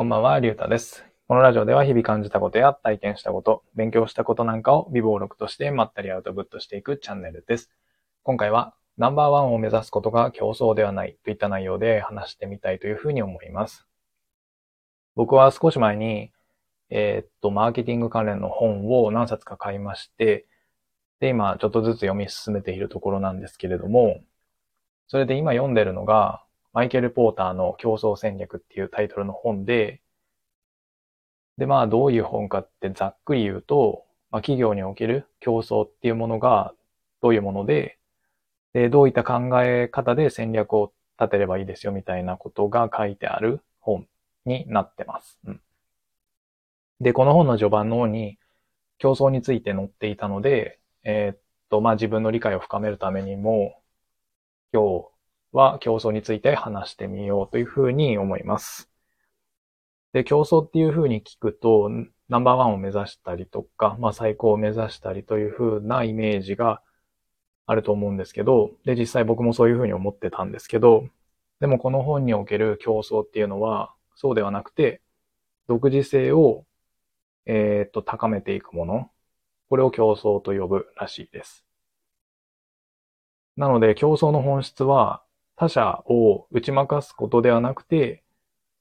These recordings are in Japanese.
こんばんは、りゅうたです。このラジオでは日々感じたことや体験したこと、勉強したことなんかを微暴録としてまったりアウトプットしていくチャンネルです。今回はナンバーワンを目指すことが競争ではないといった内容で話してみたいというふうに思います。僕は少し前に、えーっと、マーケティング関連の本を何冊か買いまして、で、今ちょっとずつ読み進めているところなんですけれども、それで今読んでるのが、マイケル・ポーターの競争戦略っていうタイトルの本で、で、まあ、どういう本かってざっくり言うと、まあ、企業における競争っていうものがどういうもので、で、どういった考え方で戦略を立てればいいですよみたいなことが書いてある本になってます。うん、で、この本の序盤の方に競争について載っていたので、えーっと、まあ、自分の理解を深めるためにも、今日は競争について話してみようというふうに思います。で、競争っていうふうに聞くと、ナンバーワンを目指したりとか、まあ最高を目指したりというふうなイメージがあると思うんですけど、で、実際僕もそういうふうに思ってたんですけど、でもこの本における競争っていうのは、そうではなくて、独自性を、えーっと、高めていくもの、これを競争と呼ぶらしいです。なので、競争の本質は、他者を打ち負かすことではなくて、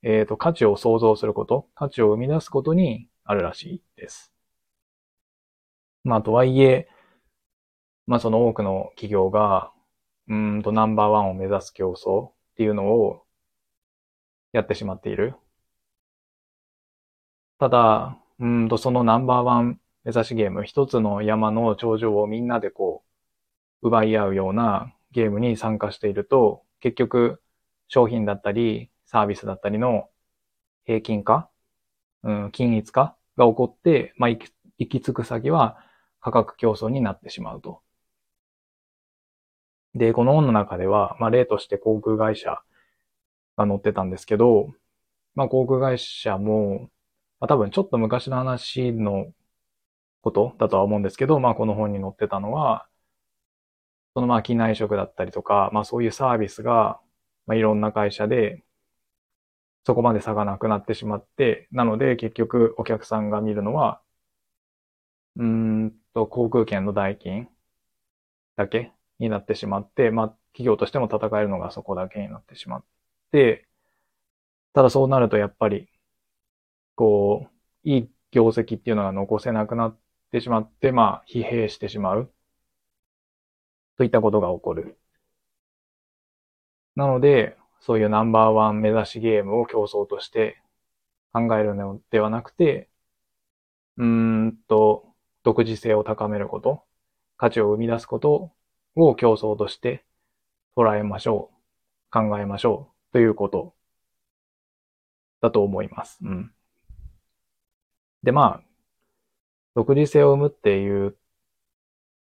えっ、と、価値を創造すること、価値を生み出すことにあるらしいです。まあ、とはいえ、まあ、その多くの企業が、うんと、ナンバーワンを目指す競争っていうのをやってしまっている。ただ、うんと、そのナンバーワン目指しゲーム、一つの山の頂上をみんなでこう、奪い合うようなゲームに参加していると、結局商品だったりサービスだったりの平均化、うん、均一化が起こって、まあ、行き行き着く先は価格競争になってしまうと。で、この本の中では、まあ、例として航空会社が載ってたんですけど、まあ、航空会社も、まあ、多分ちょっと昔の話のことだとは思うんですけど、まあ、この本に載ってたのは、そのまあ機内食だったりとか、まあそういうサービスが、まあいろんな会社で、そこまで差がなくなってしまって、なので結局お客さんが見るのは、うんと航空券の代金だけになってしまって、まあ企業としても戦えるのがそこだけになってしまって、ただそうなるとやっぱり、こう、いい業績っていうのが残せなくなってしまって、まあ疲弊してしまう。といったことが起こる。なので、そういうナンバーワン目指しゲームを競争として考えるのではなくて、うーんと、独自性を高めること、価値を生み出すことを競争として捉えましょう。考えましょう。ということだと思います。うん。で、まあ、独自性を生むっていう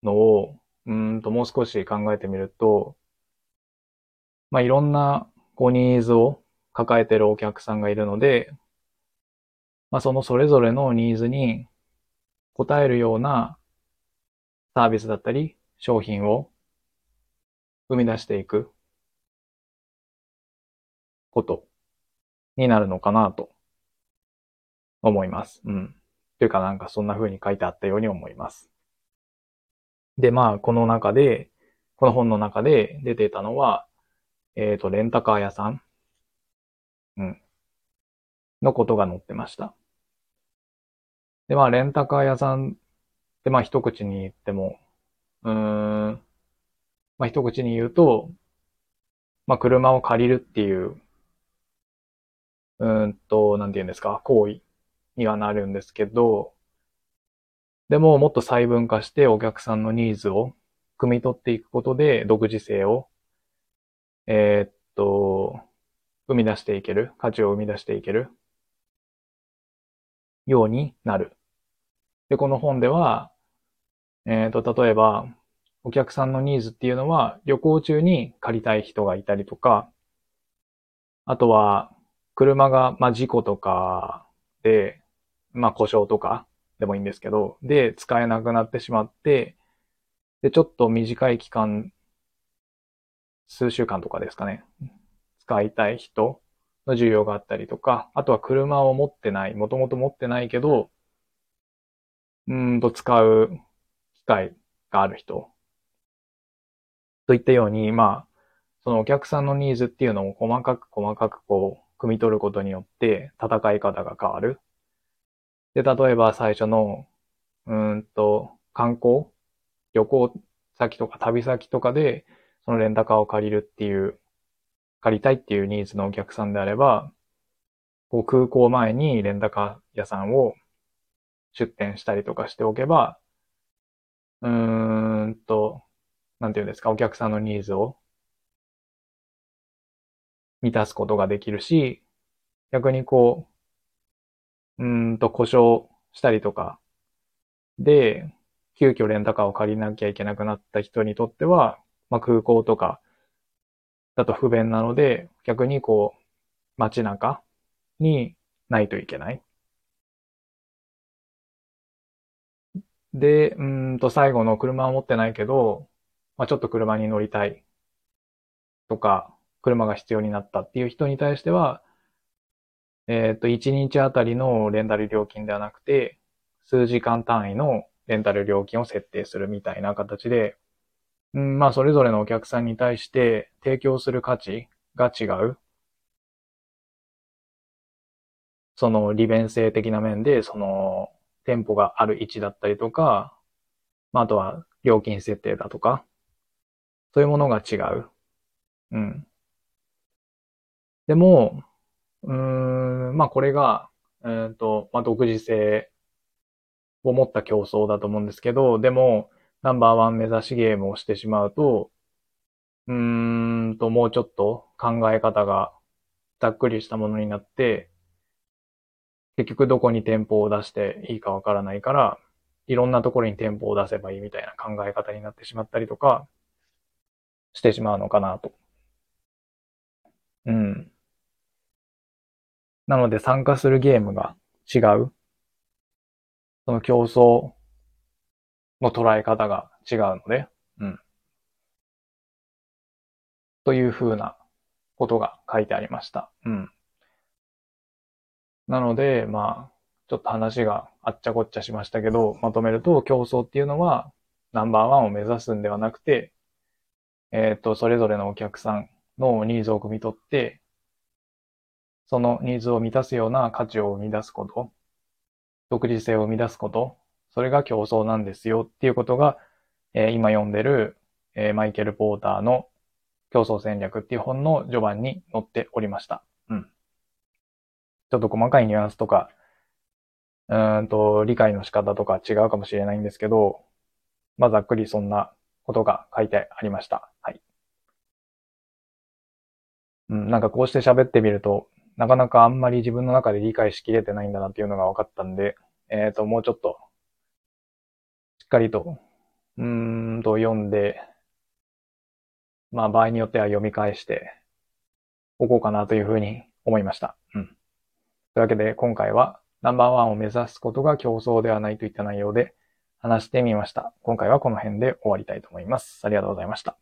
のを、うんと、もう少し考えてみると、まあ、いろんな、こう、ニーズを抱えてるお客さんがいるので、まあ、そのそれぞれのニーズに応えるようなサービスだったり、商品を生み出していくことになるのかなと思います。うん。というかなんかそんな風に書いてあったように思います。で、まあ、この中で、この本の中で出てたのは、えっ、と、レンタカー屋さん、うん、のことが載ってました。で、まあ、レンタカー屋さんって、まあ、一口に言っても、うーん、まあ、一口に言うと、まあ、車を借りるっていう、うーんと、なんて言うんですか、行為にはなるんですけど、でも、もっと細分化してお客さんのニーズを汲み取っていくことで、独自性を、えーっと、生み出していける、価値を生み出していけるようになる。で、この本では、えーっと、例えば、お客さんのニーズっていうのは、旅行中に借りたい人がいたりとか、あとは、車が、まあ、事故とかで、まあ、故障とか、でもいいんですけど、で、使えなくなってしまって、で、ちょっと短い期間、数週間とかですかね、使いたい人の需要があったりとか、あとは車を持ってない、もともと持ってないけど、うんと使う機会がある人。といったように、まあ、そのお客さんのニーズっていうのを細かく細かくこう、汲み取ることによって戦い方が変わる。で、例えば最初の、うんと、観光？旅行先とか旅先とかで、そのレンタカーを借りるっていう、借りたいっていうニーズのお客さんであれば、こう空港前にレンタカー屋さんを出店したりとかしておけば、うーんと、なんていうんですか、お客さんのニーズを満たすことができるし、逆にこう、うんと故障したりとかで、急遽レンタカーを借りなきゃいけなくなった人にとっては、まあ、空港とかだと不便なので、逆にこう、街中にないといけない。で、うんと最後の車を持ってないけど、まあ、ちょっと車に乗りたいとか、車が必要になったっていう人に対しては、えっと、1日あたりのレンタル料金ではなくて、数時間単位のレンタル料金を設定するみたいな形で、うん、まあ、それぞれのお客さんに対して提供する価値が違う。その利便性的な面で、その店舗がある位置だったりとか、まあ、あとは料金設定だとか、そういうものが違う。うん。でも、うん、まあこれが、えっ、ー、と、まあ独自性を持った競争だと思うんですけど、でも、ナンバーワン目指しゲームをしてしまうと、うーんと、もうちょっと考え方がざっくりしたものになって、結局どこに店舗を出していいかわからないから、いろんなところに店舗を出せばいいみたいな考え方になってしまったりとか、してしまうのかなと。うん。なので参加するゲームが違う。その競争の捉え方が違うので、うん。というふうなことが書いてありました。うん。なので、まあ、ちょっと話があっちゃこっちゃしましたけど、まとめると競争っていうのはナンバーワンを目指すんではなくて、えっ、ー、と、それぞれのお客さんのニーズを汲み取って、そのニーズを満たすような価値を生み出すこと、独自性を生み出すこと、それが競争なんですよっていうことが、えー、今読んでる、えー、マイケル・ポーターの競争戦略っていう本の序盤に載っておりました。うん。ちょっと細かいニュアンスとか、うんと、理解の仕方とか違うかもしれないんですけど、まあ、ざっくりそんなことが書いてありました。はい。うん、なんかこうして喋ってみると、なかなかあんまり自分の中で理解しきれてないんだなっていうのが分かったんで、えっ、ー、と、もうちょっと、しっかりと、うーんと読んで、まあ場合によっては読み返しておこうかなというふうに思いました。うん。というわけで今回はナンバーワンを目指すことが競争ではないといった内容で話してみました。今回はこの辺で終わりたいと思います。ありがとうございました。